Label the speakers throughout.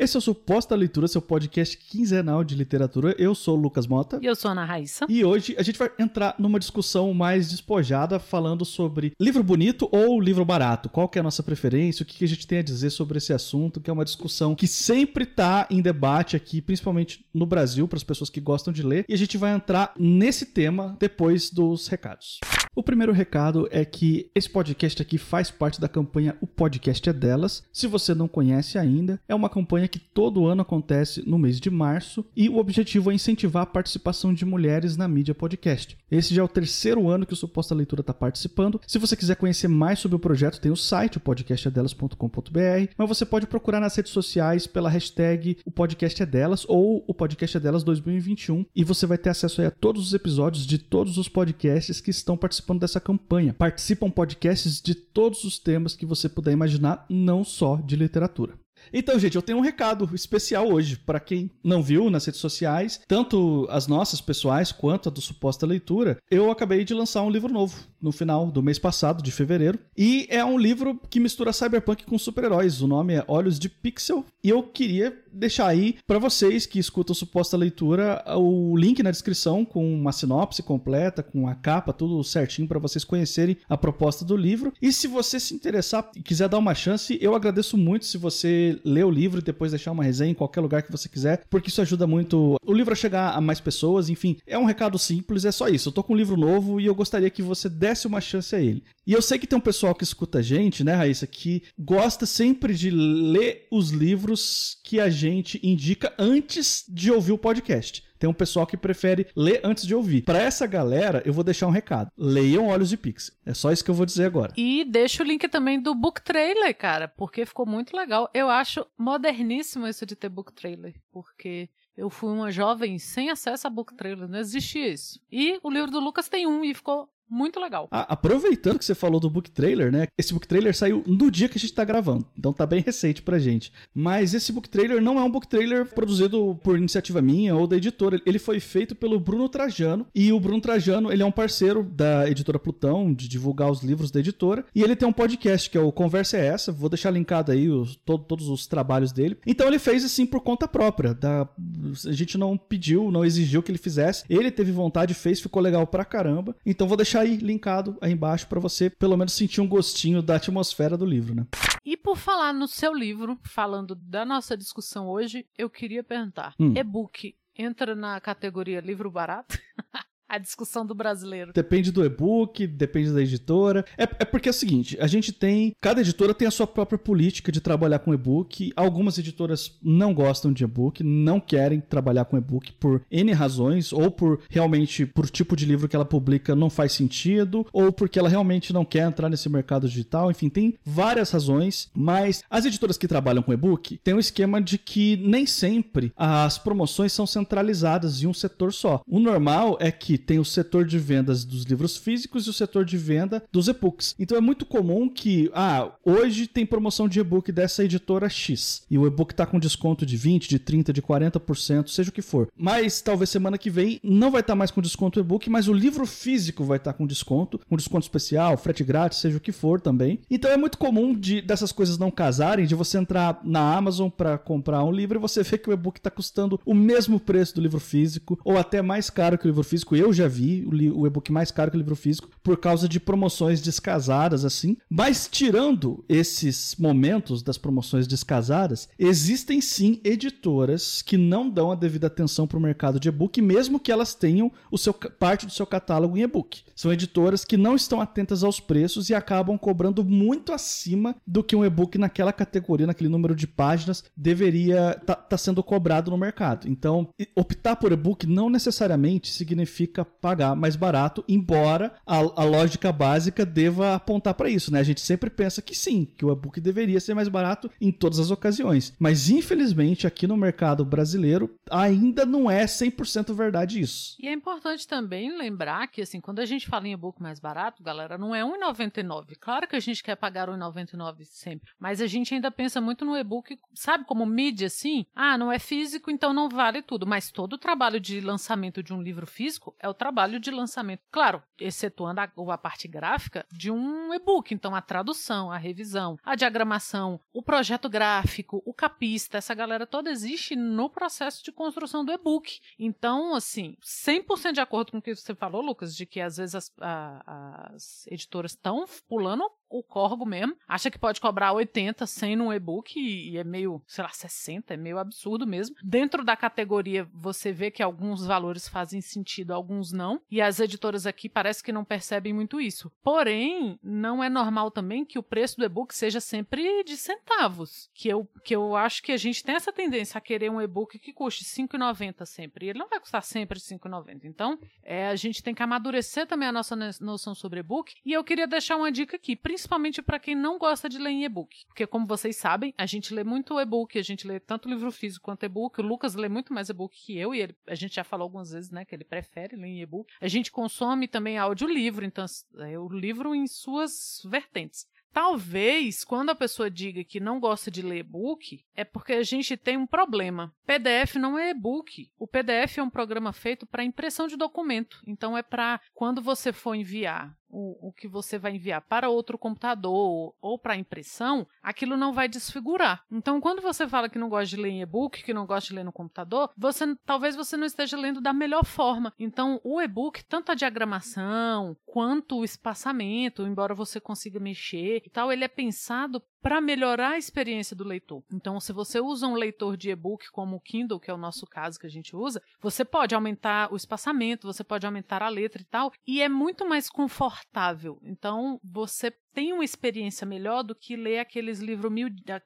Speaker 1: Esse é o Suposta Leitura, seu podcast quinzenal de literatura. Eu sou o Lucas Mota.
Speaker 2: E eu sou a Ana Raíssa.
Speaker 1: E hoje a gente vai entrar numa discussão mais despojada, falando sobre livro bonito ou livro barato. Qual que é a nossa preferência, o que a gente tem a dizer sobre esse assunto, que é uma discussão que sempre está em debate aqui, principalmente no Brasil, para as pessoas que gostam de ler. E a gente vai entrar nesse tema depois dos recados. O primeiro recado é que esse podcast aqui faz parte da campanha O Podcast é Delas. Se você não conhece ainda, é uma campanha que todo ano acontece no mês de março e o objetivo é incentivar a participação de mulheres na mídia podcast. Esse já é o terceiro ano que o Suposta Leitura está participando. Se você quiser conhecer mais sobre o projeto, tem o site, o podcastedelas.com.br, mas você pode procurar nas redes sociais pela hashtag O Podcast é Delas ou O Podcast é Delas 2021 e você vai ter acesso a todos os episódios de todos os podcasts que estão participando participando dessa campanha. Participam podcasts de todos os temas que você puder imaginar, não só de literatura. Então, gente, eu tenho um recado especial hoje para quem não viu nas redes sociais, tanto as nossas pessoais quanto a do Suposta Leitura. Eu acabei de lançar um livro novo no final do mês passado, de fevereiro, e é um livro que mistura cyberpunk com super-heróis. O nome é Olhos de Pixel, e eu queria deixar aí para vocês que escutam Suposta Leitura o link na descrição com uma sinopse completa, com a capa, tudo certinho para vocês conhecerem a proposta do livro. E se você se interessar e quiser dar uma chance, eu agradeço muito se você ler o livro e depois deixar uma resenha em qualquer lugar que você quiser, porque isso ajuda muito o livro a chegar a mais pessoas. Enfim, é um recado simples, é só isso. Eu tô com um livro novo e eu gostaria que você desse uma chance a ele. E eu sei que tem um pessoal que escuta a gente, né, Raíssa, que gosta sempre de ler os livros que a gente indica antes de ouvir o podcast. Tem um pessoal que prefere ler antes de ouvir. Para essa galera, eu vou deixar um recado. Leiam Olhos de Pixel. É só isso que eu vou dizer agora.
Speaker 2: E deixa o link também do book trailer, cara, porque ficou muito legal. Eu acho moderníssimo isso de ter book trailer, porque eu fui uma jovem sem acesso a book trailer, não existia isso. E o livro do Lucas tem um e ficou muito legal.
Speaker 1: Ah, aproveitando que você falou do book trailer, né? Esse book trailer saiu no dia que a gente tá gravando, então tá bem recente pra gente. Mas esse book trailer não é um book trailer produzido por iniciativa minha ou da editora. Ele foi feito pelo Bruno Trajano e o Bruno Trajano, ele é um parceiro da editora Plutão de divulgar os livros da editora e ele tem um podcast que é o Conversa é essa. Vou deixar linkado aí os, todo, todos os trabalhos dele. Então ele fez assim por conta própria. Da, a gente não pediu, não exigiu que ele fizesse. Ele teve vontade, fez, ficou legal pra caramba. Então vou deixar deixar aí linkado aí embaixo para você pelo menos sentir um gostinho da atmosfera do livro, né?
Speaker 2: E por falar no seu livro, falando da nossa discussão hoje, eu queria perguntar: hum. e-book entra na categoria livro barato? a discussão do brasileiro.
Speaker 1: Depende do e-book, depende da editora. É, é, porque é o seguinte: a gente tem. Cada editora tem a sua própria política de trabalhar com e-book. Algumas editoras não gostam de e-book, não querem trabalhar com e-book por N razões, ou por realmente por tipo de livro que ela publica não faz sentido, ou porque ela realmente não quer entrar nesse mercado digital. Enfim, tem várias razões, mas as editoras que trabalham com e-book têm um esquema de que nem sempre as promoções são centralizadas em um setor só. O normal é que tem o setor de vendas dos livros físicos e o setor de venda dos e-books. Então é muito comum que, ah, hoje tem promoção de e-book dessa editora X e o e-book tá com desconto de 20, de 30, de 40%, seja o que for. Mas talvez semana que vem não vai estar tá mais com desconto e-book, mas o livro físico vai estar tá com desconto, com desconto especial, frete grátis, seja o que for também. Então é muito comum de dessas coisas não casarem, de você entrar na Amazon para comprar um livro e você vê que o e-book está custando o mesmo preço do livro físico ou até mais caro que o livro físico. Eu já vi o, e-book mais caro que o livro físico por causa de promoções descasadas, assim. Mas tirando esses momentos das promoções descasadas, existem sim editoras que não dão a devida atenção para o mercado de e-book, mesmo que elas tenham o seu, parte do seu catálogo em e-book. São editoras que não estão atentas aos preços e acabam cobrando muito acima do que um e-book naquela categoria, naquele número de páginas, deveria estar tá, tá sendo cobrado no mercado. Então, optar por e-book não necessariamente significa pagar mais barato, embora a, a lógica básica deva apontar para isso, né? A gente sempre pensa que sim, que o e-book deveria ser mais barato em todas as ocasiões. Mas infelizmente aqui no mercado brasileiro ainda não é 100% verdade isso.
Speaker 2: E é importante também lembrar que assim, quando a gente fala em e-book mais barato, galera, não é 1,99. Claro que a gente quer pagar 1,99 sempre, mas a gente ainda pensa muito no e-book, sabe, como mídia assim? Ah, não é físico, então não vale tudo, mas todo o trabalho de lançamento de um livro físico é o trabalho de lançamento. Claro, excetuando a, a parte gráfica de um e-book. Então, a tradução, a revisão, a diagramação, o projeto gráfico, o capista, essa galera toda existe no processo de construção do e-book. Então, assim, 100% de acordo com o que você falou, Lucas, de que às vezes as, a, as editoras estão pulando o corgo mesmo, acha que pode cobrar 80, 100 num e-book e, é meio, sei lá, 60, é meio absurdo mesmo. Dentro da categoria, você vê que alguns valores fazem sentido, alguns não, e as editoras aqui parece que não percebem muito isso. Porém, não é normal também que o preço do e-book seja sempre de centavos, que eu, que eu acho que a gente tem essa tendência a querer um e-book que custe 5,90 sempre, e ele não vai custar sempre 5,90. Então, é, a gente tem que amadurecer também a nossa noção sobre e-book, e eu queria deixar uma dica aqui, para quem não gosta de ler em e-book. Porque, como vocês sabem, a gente lê muito e-book, a gente lê tanto livro físico quanto e-book. O Lucas lê muito mais e-book que eu, e ele, a gente já falou algumas vezes, né, que ele prefere ler em e-book. A gente consome também audiolivro, então é o livro em suas vertentes. Talvez, quando a pessoa diga que não gosta de ler e-book, é porque a gente tem um problema. PDF não é e-book. O PDF é um programa feito para impressão de documento. Então, é para quando você for enviar o, o que você vai enviar para outro computador ou para impressão, aquilo não vai desfigurar. Então, quando você fala que não gosta de ler em e-book, que não gosta de ler no computador, você talvez você não esteja lendo da melhor forma. Então, o e-book, tanto a diagramação quanto o espaçamento, embora você consiga mexer e tal, ele é pensado para melhorar a experiência do leitor. Então, se você usa um leitor de e-book como o Kindle, que é o nosso caso que a gente usa, você pode aumentar o espaçamento, você pode aumentar a letra e tal, e é muito mais confortável. Então, você tem uma experiência melhor do que ler aqueles livros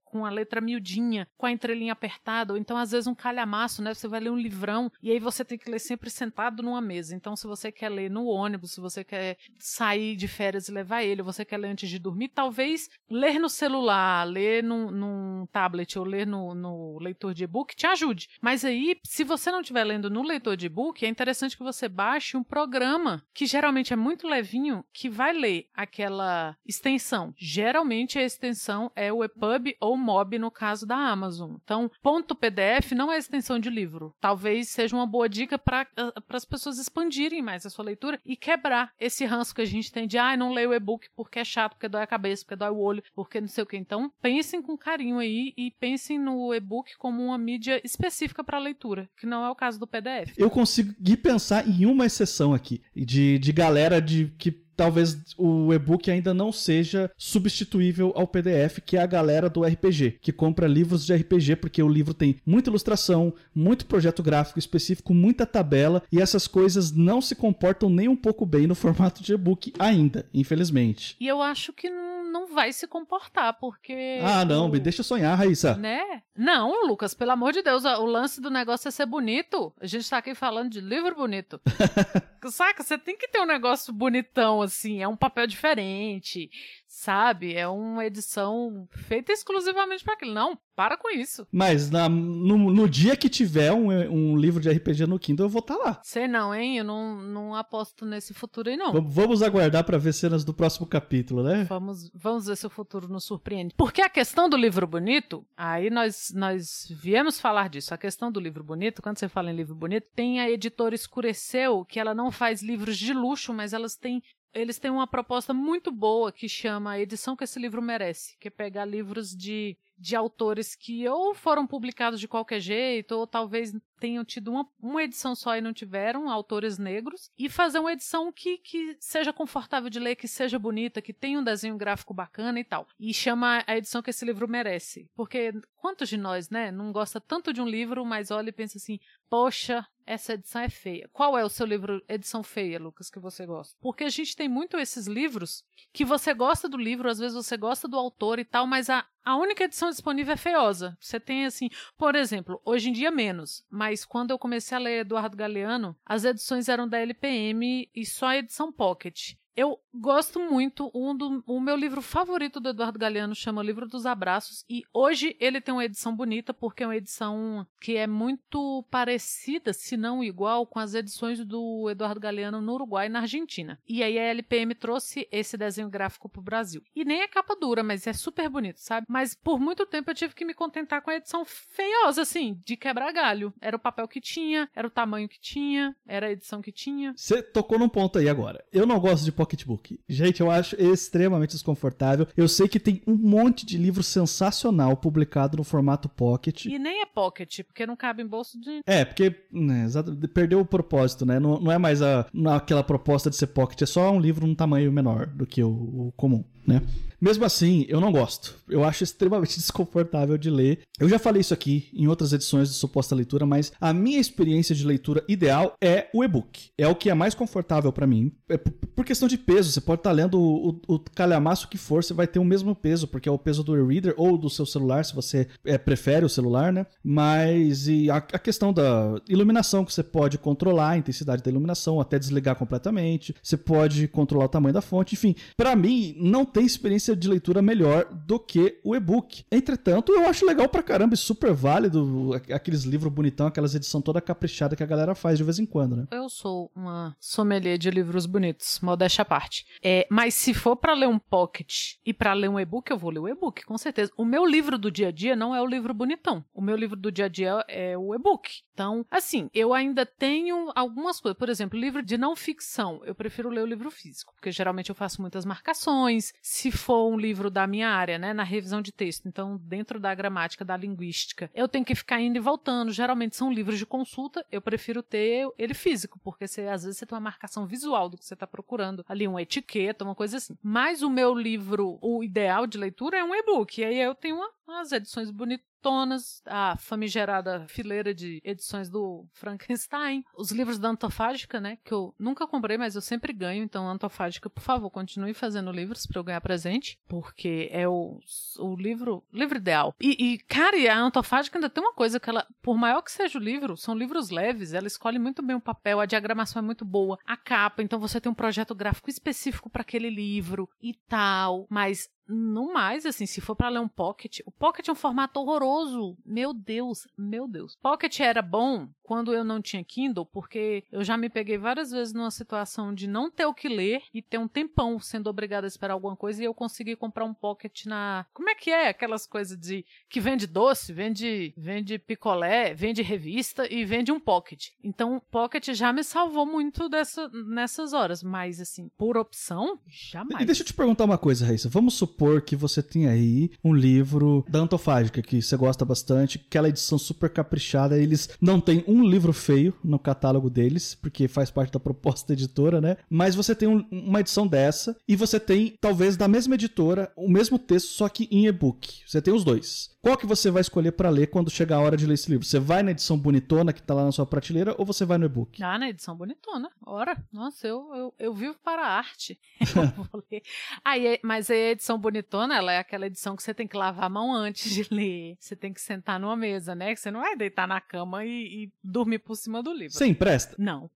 Speaker 2: com a letra miudinha, com a entrelinha apertada, ou então às vezes um calhamaço, né? Você vai ler um livrão e aí você tem que ler sempre sentado numa mesa. Então, se você quer ler no ônibus, se você quer sair de férias e levar ele, você quer ler antes de dormir, talvez ler no celular, ler num, num tablet ou ler no, no leitor de e-book te ajude. Mas aí, se você não estiver lendo no leitor de e-book, é interessante que você baixe um programa que geralmente é muito levinho, que vai ler aquela extensão. Geralmente a extensão é o EPUB ou MOB no caso da Amazon. Então, ponto .pdf não é extensão de livro. Talvez seja uma boa dica para as pessoas expandirem mais a sua leitura e quebrar esse ranço que a gente tem de ah, não leio o e-book porque é chato, porque dói a cabeça, porque dói o olho, porque não sei o que. Então, pensem com carinho aí e pensem no e-book como uma mídia específica para leitura, que não é o caso do PDF.
Speaker 1: Eu consegui pensar em uma exceção aqui, de, de galera de que talvez o e-book ainda não seja substituível ao PDF, que é a galera do RPG, que compra livros de RPG, porque o livro tem muita ilustração, muito projeto gráfico específico, muita tabela, e essas coisas não se comportam nem um pouco bem no formato de e-book ainda, infelizmente.
Speaker 2: E eu acho que não vai se comportar, porque.
Speaker 1: Ah, não, me deixa sonhar, Raíssa.
Speaker 2: Né? Não, Lucas, pelo amor de Deus, o lance do negócio é ser bonito. A gente tá aqui falando de livro bonito. Saca? Você tem que ter um negócio bonitão, assim, é um papel diferente sabe? É uma edição feita exclusivamente para aquilo. Não, para com isso.
Speaker 1: Mas na, no, no, dia que tiver um, um, livro de RPG no Kindle, eu vou estar tá lá.
Speaker 2: Sei não, hein? Eu não, não aposto nesse futuro aí, não.
Speaker 1: V vamos aguardar para ver cenas do próximo capítulo, né?
Speaker 2: Vamos, vamos ver se o futuro nos surpreende. Porque a questão do livro bonito, aí nós, nós viemos falar disso. A questão do livro bonito, quando você fala em livro bonito, tem a editora Escureceu, que ela não faz livros de luxo, mas elas têm eles têm uma proposta muito boa que chama a edição que esse livro merece, que é pegar livros de, de autores que ou foram publicados de qualquer jeito, ou talvez tenham tido uma, uma edição só e não tiveram, autores negros, e fazer uma edição que, que seja confortável de ler, que seja bonita, que tenha um desenho gráfico bacana e tal. E chama a edição que esse livro merece. Porque quantos de nós, né, não gosta tanto de um livro, mas olha e pensa assim, poxa, essa edição é feia. Qual é o seu livro edição feia, Lucas, que você gosta? Porque a gente tem muito esses livros que você gosta do livro, às vezes você gosta do autor e tal, mas a, a única edição disponível é feiosa. Você tem assim, por exemplo, hoje em dia menos, mas quando eu comecei a ler Eduardo Galeano, as edições eram da LPM e só a edição Pocket. Eu gosto muito, um do, o meu livro favorito do Eduardo Galeano chama Livro dos Abraços, e hoje ele tem uma edição bonita, porque é uma edição que é muito parecida, se não igual, com as edições do Eduardo Galeano no Uruguai e na Argentina. E aí a LPM trouxe esse desenho gráfico pro Brasil. E nem é capa dura, mas é super bonito, sabe? Mas por muito tempo eu tive que me contentar com a edição feiosa, assim, de quebrar galho. Era o papel que tinha, era o tamanho que tinha, era a edição que tinha.
Speaker 1: Você tocou num ponto aí agora. Eu não gosto de pocketbook. Gente, eu acho extremamente desconfortável. Eu sei que tem um monte de livro sensacional publicado no formato pocket.
Speaker 2: E nem é pocket, porque não cabe em bolso de.
Speaker 1: É, porque né, perdeu o propósito, né? Não, não é mais a, aquela proposta de ser pocket, é só um livro num tamanho menor do que o, o comum né? Mesmo assim, eu não gosto. Eu acho extremamente desconfortável de ler. Eu já falei isso aqui em outras edições de suposta leitura, mas a minha experiência de leitura ideal é o e-book. É o que é mais confortável para mim. É por questão de peso, você pode estar tá lendo o, o, o, calhamaço que for, você vai ter o mesmo peso, porque é o peso do e-reader ou do seu celular, se você é, prefere o celular, né? Mas e a, a questão da iluminação, que você pode controlar a intensidade da iluminação, até desligar completamente. Você pode controlar o tamanho da fonte, enfim. Para mim, não tem experiência de leitura melhor do que o e-book. Entretanto, eu acho legal pra caramba e super válido aqueles livros bonitão, aquelas edições toda caprichada que a galera faz de vez em quando, né?
Speaker 2: Eu sou uma sommelier de livros bonitos, modéstia à parte. É, mas se for para ler um pocket e para ler um e-book, eu vou ler o e-book, com certeza. O meu livro do dia a dia não é o livro bonitão. O meu livro do dia a dia é o e-book. Então, assim, eu ainda tenho algumas coisas. Por exemplo, livro de não ficção, eu prefiro ler o livro físico, porque geralmente eu faço muitas marcações, se for um livro da minha área, né, na revisão de texto, então dentro da gramática, da linguística, eu tenho que ficar indo e voltando. Geralmente são livros de consulta, eu prefiro ter ele físico, porque você, às vezes você tem uma marcação visual do que você está procurando, ali uma etiqueta, uma coisa assim. Mas o meu livro, o ideal de leitura é um e-book, e aí eu tenho uma, umas edições bonitas tonas, a famigerada fileira de edições do Frankenstein, os livros da Antofágica, né, que eu nunca comprei, mas eu sempre ganho, então Antofágica, por favor, continue fazendo livros para eu ganhar presente, porque é o, o livro, livro ideal. E, e, cara, e a Antofágica ainda tem uma coisa que ela, por maior que seja o livro, são livros leves, ela escolhe muito bem o papel, a diagramação é muito boa, a capa, então você tem um projeto gráfico específico para aquele livro e tal, mas no mais, assim, se for para ler um Pocket, o Pocket é um formato horroroso. Meu Deus, meu Deus. Pocket era bom quando eu não tinha Kindle, porque eu já me peguei várias vezes numa situação de não ter o que ler e ter um tempão sendo obrigada a esperar alguma coisa e eu consegui comprar um Pocket na. Como é que é? Aquelas coisas de. que vende doce, vende, vende picolé, vende revista e vende um Pocket. Então, o Pocket já me salvou muito dessa, nessas horas, mas assim, por opção, jamais.
Speaker 1: E deixa eu te perguntar uma coisa, Raíssa. Vamos supor supor que você tem aí um livro da Antofágica, que você gosta bastante, aquela edição super caprichada, eles não têm um livro feio no catálogo deles, porque faz parte da proposta da editora, né? Mas você tem um, uma edição dessa e você tem, talvez, da mesma editora, o mesmo texto, só que em e-book. Você tem os dois. Qual que você vai escolher para ler quando chegar a hora de ler esse livro? Você vai na edição bonitona que tá lá na sua prateleira ou você vai no e-book?
Speaker 2: Ah, na edição bonitona. Ora, nossa, eu, eu, eu vivo para a arte. vou ler. Aí, mas a edição bonitona, ela é aquela edição que você tem que lavar a mão antes de ler. Você tem que sentar numa mesa, né? Que você não vai deitar na cama e, e dormir por cima do livro.
Speaker 1: Você empresta?
Speaker 2: Não.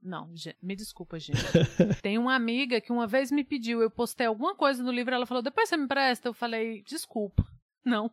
Speaker 2: Não, me desculpa, gente. Tem uma amiga que uma vez me pediu, eu postei alguma coisa no livro, ela falou, depois você me empresta? Eu falei, desculpa. Não.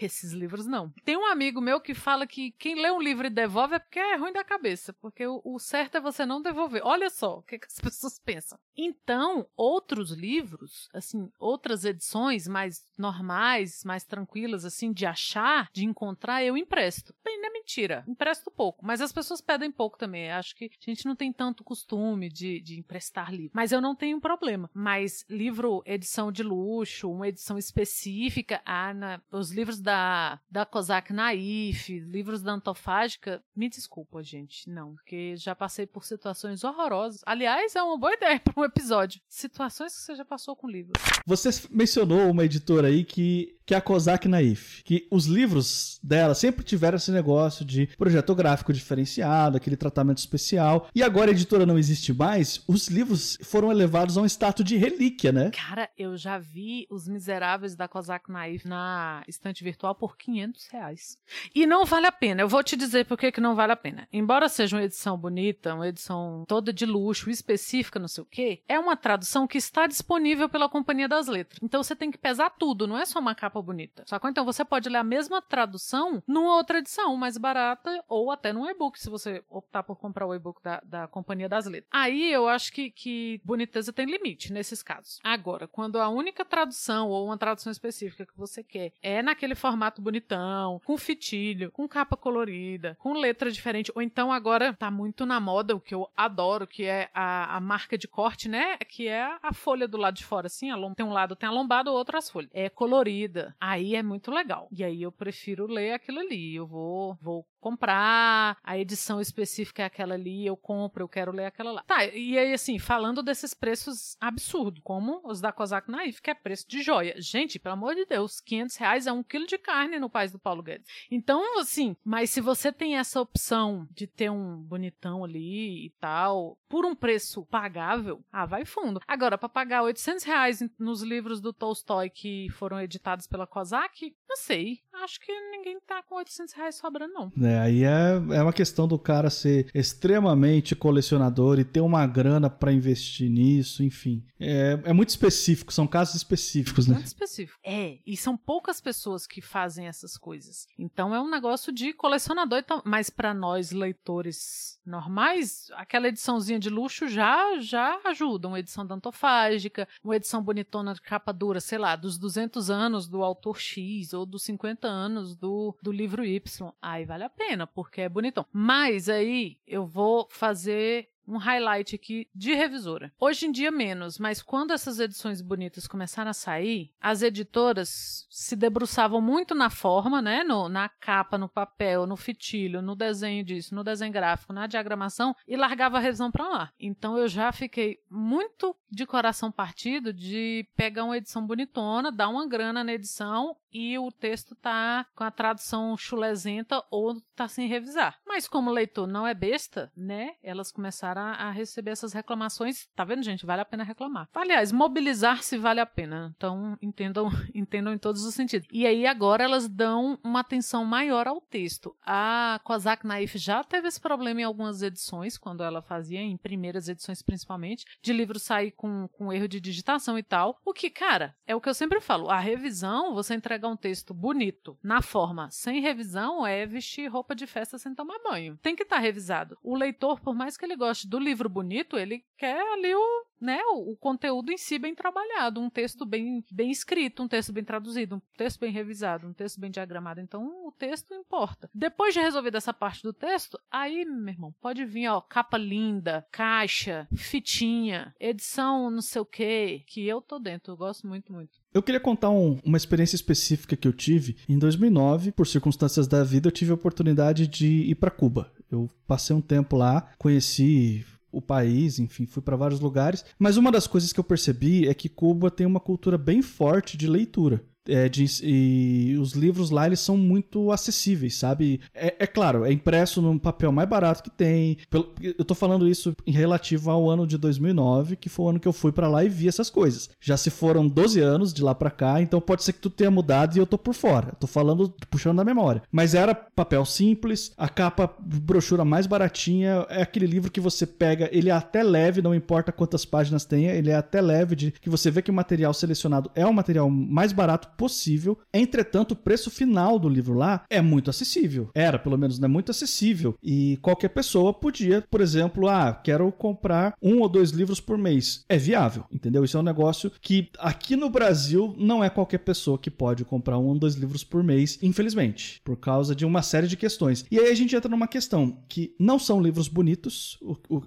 Speaker 2: Esses livros não. Tem um amigo meu que fala que quem lê um livro e devolve é porque é ruim da cabeça, porque o, o certo é você não devolver. Olha só o que, que, as pessoas pensam. Então, outros livros, assim, outras edições mais normais, mais tranquilas, assim, de achar, de encontrar, eu empresto. Bem, não é mentira, empresto pouco, mas as pessoas pedem pouco também. Acho que a gente não tem tanto costume de, de emprestar livro. Mas eu não tenho problema. Mas livro, edição de luxo, uma edição específica, ah, na, os livros da, da Kozak Naif, livros da Antofágica, me desculpa, gente, não, porque já passei por situações horrorosas. Aliás, é uma boa ideia para um episódio. Situações que você já passou com livros.
Speaker 1: Você mencionou uma editora aí que que é a Kozak Naif. Que os livros dela sempre tiveram esse negócio de projeto gráfico diferenciado, aquele tratamento especial. E agora a editora não existe mais, os livros foram elevados a um status de relíquia, né?
Speaker 2: Cara, eu já vi Os Miseráveis da Kozak Naif na estante virtual por 500 reais. E não vale a pena. Eu vou te dizer por que, não vale a pena. Embora seja uma edição bonita, uma edição toda de luxo, específica, não sei o quê, é uma tradução que está disponível pela Companhia das Letras. Então você tem que pesar tudo, não é só uma capa bonita. Só que então você pode ler a mesma tradução numa outra edição mais barata ou até num e-book, se você optar por comprar o e-book da, da Companhia das Letras. Aí eu acho que, que boniteza tem limite nesses casos. Agora, quando a única tradução ou uma tradução específica que você quer é naquele formato bonitão, com fitilho, com capa colorida, com letra diferente, ou então agora tá muito na moda o que eu adoro, que é a, a marca de corte, né? Que é a folha do lado de fora, assim, tem um lado tem a lombada, o outro as folhas. É colorida. Aí é muito legal. E aí eu prefiro ler aquilo ali. Eu vou, vou comprar, a edição específica é aquela ali, eu compro, eu quero ler aquela lá. Tá, e aí assim, falando desses preços absurdos, como os da Kozak Naif, que é preço de joia. Gente, pelo amor de Deus, 500 reais é um quilo de carne no país do Paulo Guedes. Então, assim, mas se você tem essa opção de ter um bonitão ali e tal, por um preço pagável, ah, vai fundo. Agora, para pagar 800 reais nos livros do Tolstói que foram editados pela Kozak, não sei. Acho que ninguém tá com 800 reais sobrando, não.
Speaker 1: É, aí é, é uma questão do cara ser extremamente colecionador e ter uma grana para investir nisso, enfim. É, é muito específico, são casos específicos, né?
Speaker 2: Muito específico. É, e são poucas pessoas que fazem essas coisas. Então é um negócio de colecionador, então, mas para nós leitores normais, aquela ediçãozinha de luxo já já ajuda. Uma edição dantofágica, uma edição bonitona de capa dura, sei lá, dos 200 anos do autor X ou dos 50 anos do, do livro Y. Aí vale a pena, porque é bonitão. Mas aí eu vou fazer um highlight aqui de revisora. Hoje em dia menos, mas quando essas edições bonitas começaram a sair, as editoras se debruçavam muito na forma, né, no, na capa, no papel, no fitilho, no desenho disso, no desenho gráfico, na diagramação e largava a revisão para lá. Então eu já fiquei muito de coração partido de pegar uma edição bonitona, dar uma grana na edição e o texto tá com a tradução chulezenta ou tá sem revisar. Mas como o leitor não é besta, né? Elas começaram a, receber essas reclamações. Tá vendo, gente? Vale a pena reclamar. Aliás, mobilizar-se vale a pena. Então, entendam, entendam em todos os sentidos. E aí agora elas dão uma atenção maior ao texto. A Kozak Naif já teve esse problema em algumas edições, quando ela fazia, em primeiras edições principalmente, de livro sair com, com erro de digitação e tal. O que, cara, é o que eu sempre falo. A revisão, você entrega um texto bonito na forma sem revisão é vestir roupa de festa sem tomar banho. Tem que estar tá revisado. O leitor, por mais que ele goste do livro bonito, ele quer ali o né, o, o, conteúdo em si bem trabalhado, um texto bem, bem escrito, um texto bem traduzido, um texto bem revisado, um texto bem diagramado. Então, o texto importa. Depois de resolver essa parte do texto, aí, meu irmão, pode vir, ó, capa linda, caixa, fitinha, edição não sei o que, que eu tô dentro, eu gosto muito, muito.
Speaker 1: Eu queria contar um, uma experiência específica que eu tive. Em 2009, por circunstâncias da vida, eu tive a oportunidade de ir para Cuba. Eu passei um tempo lá, conheci o país, enfim, fui para vários lugares. Mas uma das coisas que eu percebi é que Cuba tem uma cultura bem forte de leitura. É, de, e os livros lá eles são muito acessíveis, sabe? É, é, claro, é impresso num papel mais barato que tem. Eu tô falando isso em relativo ao ano de 2009, que foi o ano que eu fui para lá e vi essas coisas. Já se foram 12 anos de lá para cá, então pode ser que tu tenha mudado e eu tô por fora. Tô falando, puxando da memória. Mas era papel simples, a capa brochura mais baratinha, é aquele livro que você pega, ele é até leve, não importa quantas páginas tenha, ele é até leve de que você vê que o material selecionado é o material mais barato possível. Entretanto, o preço final do livro lá é muito acessível. Era, pelo menos, né, muito acessível. E qualquer pessoa podia, por exemplo, ah, quero comprar um ou dois livros por mês. É viável, entendeu? Isso é um negócio que aqui no Brasil não é qualquer pessoa que pode comprar um ou dois livros por mês, infelizmente, por causa de uma série de questões. E aí a gente entra numa questão que não são livros bonitos,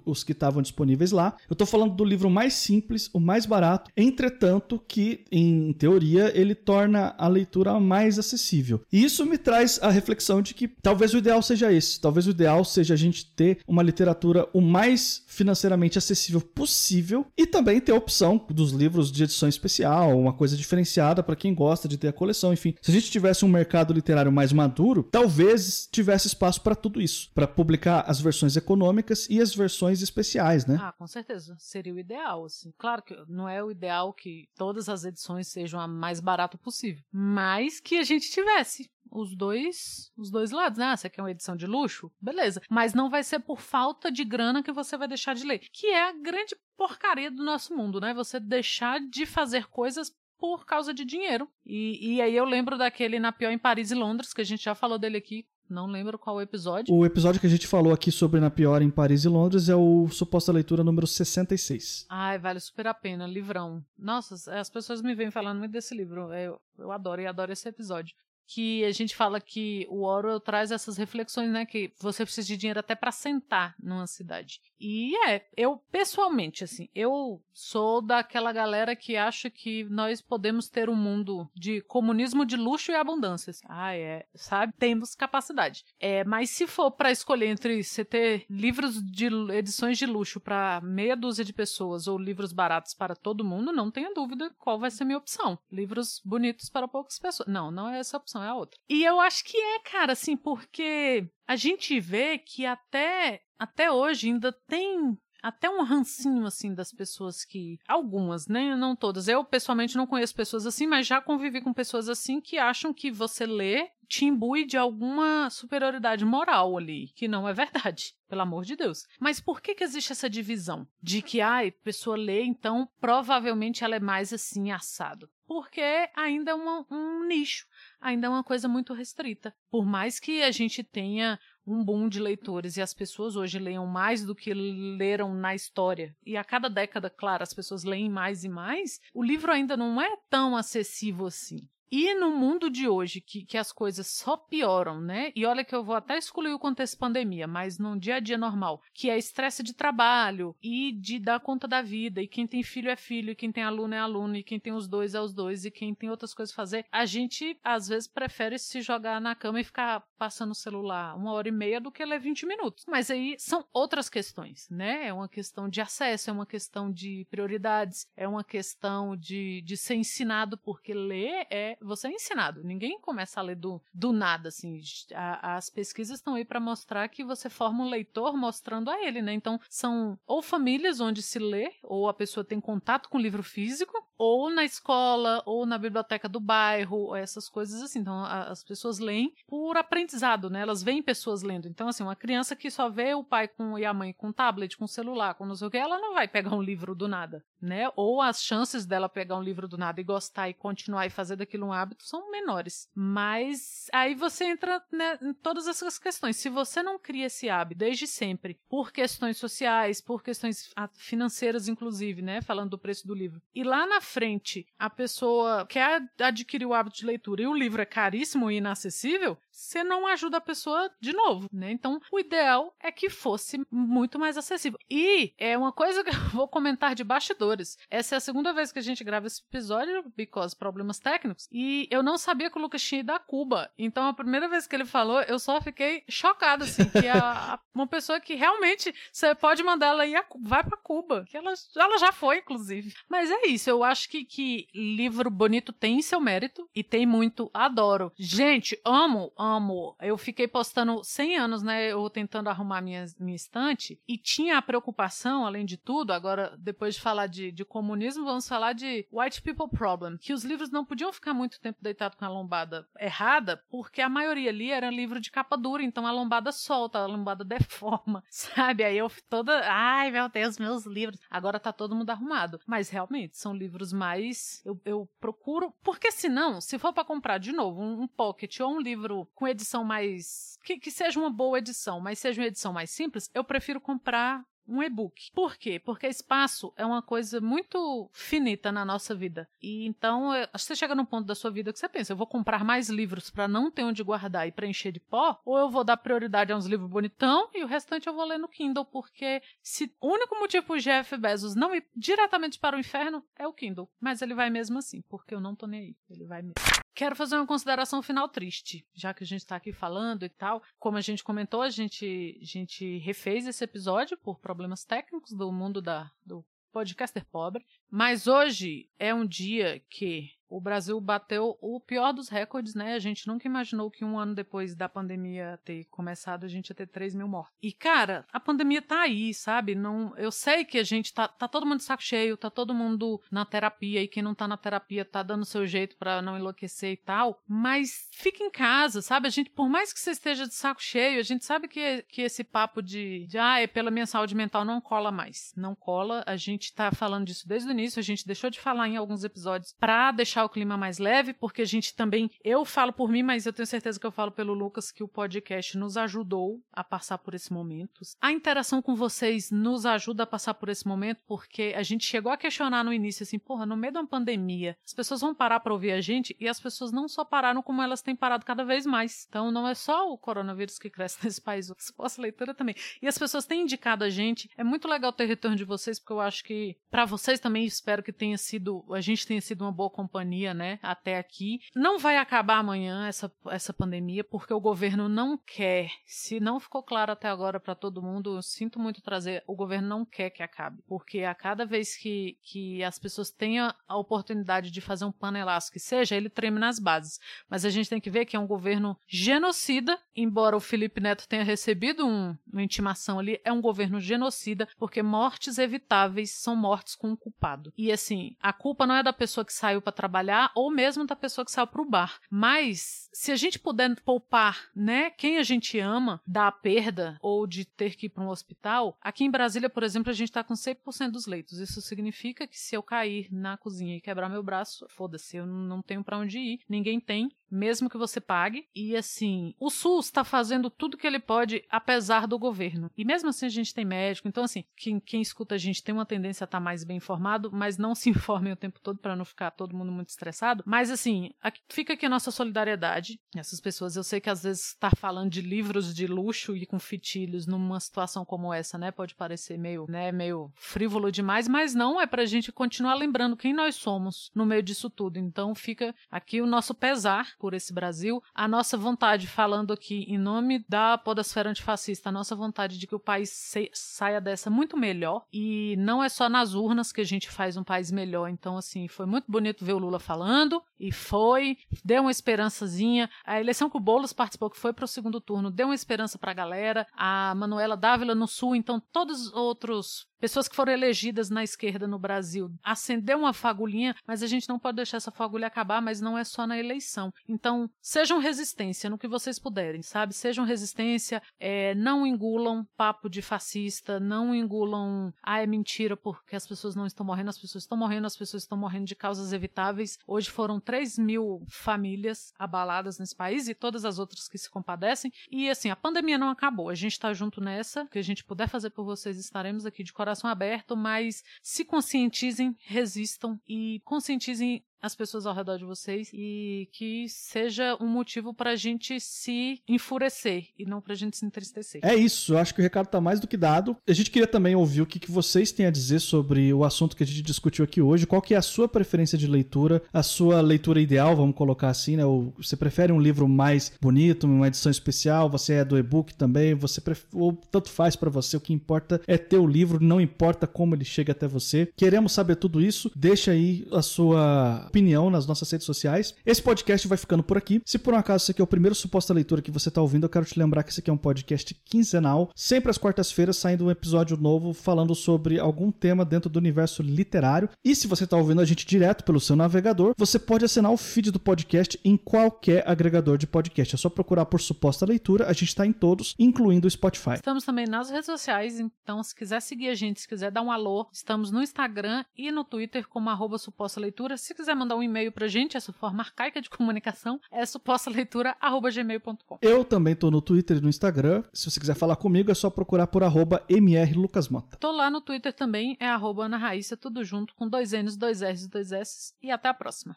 Speaker 1: os que estavam disponíveis lá. Eu tô falando do livro mais simples, o mais barato, entretanto, que em teoria ele torna torna a leitura mais acessível. E isso me traz a reflexão de que talvez o ideal seja esse. Talvez o ideal seja a gente ter uma literatura o mais financeiramente acessível possível e também ter a opção dos livros de edição especial, uma coisa diferenciada para quem gosta de ter a coleção, enfim. Se a gente tivesse um mercado literário mais maduro, talvez tivesse espaço para tudo isso, para publicar as versões econômicas e as versões especiais, né?
Speaker 2: Ah, com certeza. Seria o ideal, assim. Claro que não é o ideal que todas as edições sejam a mais barato possível, mas que a gente tivesse os dois, os dois lados, né? Ah, você quer uma edição de luxo? Beleza. Mas não vai ser por falta de grana que você vai deixar de ler. Que é a grande porcaria do nosso mundo, né? Você deixar de fazer coisas por causa de dinheiro. E, e aí eu lembro daquele Na Pior em Paris e Londres, que a gente já falou dele aqui, não lembro qual episódio.
Speaker 1: O episódio que a gente falou aqui sobre Na Pior em Paris e Londres é o Suposta Leitura número 66.
Speaker 2: Ai, vale super a pena, livrão. Nossa, as pessoas me vêm falando muito desse livro. Eu, eu adoro e adoro esse episódio que a gente fala que o Orwell traz essas reflexões, né? Que você precisa de dinheiro até para sentar numa cidade. E é, eu pessoalmente, assim, eu sou daquela galera que acha que nós podemos ter um mundo de comunismo de luxo e abundância. Ah, é, sabe? Temos capacidade. É, mas se for para escolher entre você ter livros de edições de luxo para meia dúzia de pessoas ou livros baratos para todo mundo, não tenha dúvida qual vai ser a minha opção. Livros bonitos para poucas pessoas. Não, não é essa opção, é a outra. E eu acho que é, cara, assim, porque a gente vê que até até hoje ainda tem até um rancinho assim das pessoas que algumas, né, não todas. Eu pessoalmente não conheço pessoas assim, mas já convivi com pessoas assim que acham que você lê te imbui de alguma superioridade moral ali, que não é verdade, pelo amor de Deus. Mas por que que existe essa divisão de que ai, pessoa lê, então provavelmente ela é mais assim assado? Porque ainda é uma, um nicho, ainda é uma coisa muito restrita. Por mais que a gente tenha um boom de leitores e as pessoas hoje leiam mais do que leram na história, e a cada década, claro, as pessoas leem mais e mais, o livro ainda não é tão acessível assim. E no mundo de hoje, que, que as coisas só pioram, né? E olha que eu vou até excluir o contexto pandemia, mas num dia a dia normal, que é estresse de trabalho e de dar conta da vida, e quem tem filho é filho, e quem tem aluno é aluno, e quem tem os dois é os dois, e quem tem outras coisas a fazer, a gente às vezes prefere se jogar na cama e ficar passando o celular uma hora e meia do que ler 20 minutos. Mas aí são outras questões, né? É uma questão de acesso, é uma questão de prioridades, é uma questão de, de ser ensinado, porque ler é você é ensinado. Ninguém começa a ler do, do nada, assim. A, as pesquisas estão aí para mostrar que você forma um leitor mostrando a ele, né? Então, são ou famílias onde se lê, ou a pessoa tem contato com o livro físico, ou na escola, ou na biblioteca do bairro, essas coisas assim. Então, a, as pessoas leem por aprendizado, né? Elas veem pessoas lendo. Então, assim, uma criança que só vê o pai com, e a mãe com tablet, com celular, com não sei o que, ela não vai pegar um livro do nada, né? Ou as chances dela pegar um livro do nada e gostar e continuar e fazer daquilo um hábito são menores. Mas aí você entra né, em todas essas questões. Se você não cria esse hábito desde sempre, por questões sociais, por questões financeiras, inclusive, né? Falando do preço do livro. E lá na frente, a pessoa quer adquirir o hábito de leitura e o livro é caríssimo e inacessível, você não ajuda a pessoa de novo, né? Então, o ideal é que fosse muito mais acessível. E é uma coisa que eu vou comentar de bastidores. Essa é a segunda vez que a gente grava esse episódio, because problemas técnicos, e eu não sabia que o Lucas tinha ido a Cuba. Então, a primeira vez que ele falou, eu só fiquei chocada, assim, que a, uma pessoa que realmente você pode mandar ela ir a, vai para Cuba, que ela, ela já foi, inclusive. Mas é isso, eu acho que, que livro bonito tem seu mérito e tem muito, adoro. Gente, amo amo. Eu fiquei postando 100 anos, né? Eu tentando arrumar minha, minha estante. E tinha a preocupação, além de tudo, agora, depois de falar de, de comunismo, vamos falar de White People Problem. Que os livros não podiam ficar muito tempo deitados com a lombada errada, porque a maioria ali era livro de capa dura, então a lombada solta, a lombada deforma, sabe? Aí eu toda. Ai, meu Deus, meus livros. Agora tá todo mundo arrumado. Mas realmente, são livros mais. Eu, eu procuro. Porque senão, se for para comprar de novo um, um pocket ou um livro com edição mais. Que, que seja uma boa edição, mas seja uma edição mais simples, eu prefiro comprar um e-book. Por quê? Porque espaço é uma coisa muito finita na nossa vida. E então, você chega num ponto da sua vida que você pensa, eu vou comprar mais livros para não ter onde guardar e preencher de pó, ou eu vou dar prioridade a uns livros bonitão e o restante eu vou ler no Kindle, porque se o único motivo pro Jeff Bezos não ir diretamente para o inferno é o Kindle. Mas ele vai mesmo assim, porque eu não tô nem aí. Ele vai mesmo. Quero fazer uma consideração final triste, já que a gente está aqui falando e tal. Como a gente comentou, a gente, a gente refez esse episódio por problemas técnicos do mundo da, do podcaster pobre. Mas hoje é um dia que o Brasil bateu o pior dos recordes, né? A gente nunca imaginou que um ano depois da pandemia ter começado, a gente ia ter 3 mil mortos. E, cara, a pandemia tá aí, sabe? Não, eu sei que a gente tá, tá todo mundo de saco cheio, tá todo mundo na terapia, e quem não tá na terapia tá dando seu jeito para não enlouquecer e tal, mas fica em casa, sabe? A gente, por mais que você esteja de saco cheio, a gente sabe que, que esse papo de, de ah, é pela minha saúde mental não cola mais. Não cola, a gente tá falando disso desde o início, a gente deixou de falar em alguns episódios pra deixar deixar o clima mais leve, porque a gente também, eu falo por mim, mas eu tenho certeza que eu falo pelo Lucas que o podcast nos ajudou a passar por esse momento. A interação com vocês nos ajuda a passar por esse momento, porque a gente chegou a questionar no início assim, porra, no meio de uma pandemia, as pessoas vão parar para ouvir a gente e as pessoas não só pararam como elas têm parado cada vez mais. Então não é só o coronavírus que cresce nesse país, o suposta leitura também. E as pessoas têm indicado a gente. É muito legal ter retorno de vocês, porque eu acho que para vocês também espero que tenha sido, a gente tenha sido uma boa companhia pandemia, né, até aqui. Não vai acabar amanhã essa, essa pandemia, porque o governo não quer. Se não ficou claro até agora para todo mundo, eu sinto muito trazer, o governo não quer que acabe. Porque a cada vez que, que as pessoas tenham a oportunidade de fazer um panelaço que seja, ele treme nas bases. Mas a gente tem que ver que é um governo genocida, embora o Felipe Neto tenha recebido um, uma intimação ali, é um governo genocida, porque mortes evitáveis são mortes com um culpado. E assim, a culpa não é da pessoa que saiu para trabalhar trabalhar ou mesmo da pessoa que saiu para o bar. Mas se a gente puder poupar, né, quem a gente ama da perda ou de ter que ir para um hospital, aqui em Brasília, por exemplo, a gente está com 100% dos leitos. Isso significa que se eu cair na cozinha e quebrar meu braço, foda-se, eu não tenho para onde ir, ninguém tem, mesmo que você pague. E assim, o SUS está fazendo tudo que ele pode, apesar do governo. E mesmo assim a gente tem médico. Então, assim, quem, quem escuta a gente tem uma tendência a estar tá mais bem informado, mas não se informem o tempo todo para não ficar todo mundo muito estressado. Mas assim, aqui, fica aqui a nossa solidariedade. Essas pessoas, eu sei que às vezes estar tá falando de livros de luxo e com fitilhos numa situação como essa, né, pode parecer meio, né, meio frívolo demais, mas não, é pra gente continuar lembrando quem nós somos no meio disso tudo. Então fica aqui o nosso pesar por esse Brasil. A nossa vontade, falando aqui em nome da podosfera antifascista, a nossa vontade de que o país saia dessa muito melhor. E não é só nas urnas que a gente faz um país melhor. Então, assim, foi muito bonito ver o Lula falando, e foi, deu uma esperançazinha. A eleição que o Boulos participou, que foi para o segundo turno, deu uma esperança para a galera. A Manuela Dávila no Sul, então todos os outros pessoas que foram elegidas na esquerda no Brasil acendeu uma fagulhinha, mas a gente não pode deixar essa fagulha acabar, mas não é só na eleição. Então, sejam resistência no que vocês puderem, sabe? Sejam resistência, é, não engulam papo de fascista, não engulam, ah, é mentira porque as pessoas não estão morrendo, as pessoas estão morrendo, as pessoas estão morrendo de causas evitáveis. Hoje foram 3 mil famílias abaladas nesse país e todas as outras que se compadecem. E assim, a pandemia não acabou, a gente está junto nessa, o que a gente puder fazer por vocês, estaremos aqui de coração aberto, mas se conscientizem, resistam e conscientizem as pessoas ao redor de vocês e que seja um motivo pra gente se enfurecer e não pra gente se entristecer.
Speaker 1: É isso, eu acho que o recado tá mais do que dado. A gente queria também ouvir o que, que vocês têm a dizer sobre o assunto que a gente discutiu aqui hoje. Qual que é a sua preferência de leitura, a sua leitura ideal, vamos colocar assim, né? Ou você prefere um livro mais bonito, uma edição especial, você é do e-book também, você pref... ou tanto faz para você, o que importa é ter o livro, não importa como ele chega até você. Queremos saber tudo isso, deixa aí a sua opinião nas nossas redes sociais. Esse podcast vai ficando por aqui. Se por um acaso esse aqui é o primeiro suposta leitura que você está ouvindo, eu quero te lembrar que esse aqui é um podcast quinzenal, sempre às quartas-feiras saindo um episódio novo falando sobre algum tema dentro do universo literário. E se você está ouvindo a gente direto pelo seu navegador, você pode assinar o feed do podcast em qualquer agregador de podcast. É só procurar por suposta leitura, a gente está em todos, incluindo o Spotify.
Speaker 2: Estamos também nas redes sociais, então se quiser seguir a gente, se quiser dar um alô, estamos no Instagram e no Twitter como arroba suposta leitura. Se quiser mandar um e-mail pra gente, essa forma arcaica de comunicação é supostaleitura.gmail.com.
Speaker 1: Eu também tô no Twitter e no Instagram. Se você quiser falar comigo, é só procurar por arroba mrlucasmota.
Speaker 2: Tô lá no Twitter também, é arroba Ana Raíssa, tudo junto, com dois N's, dois R's e dois S. E até a próxima.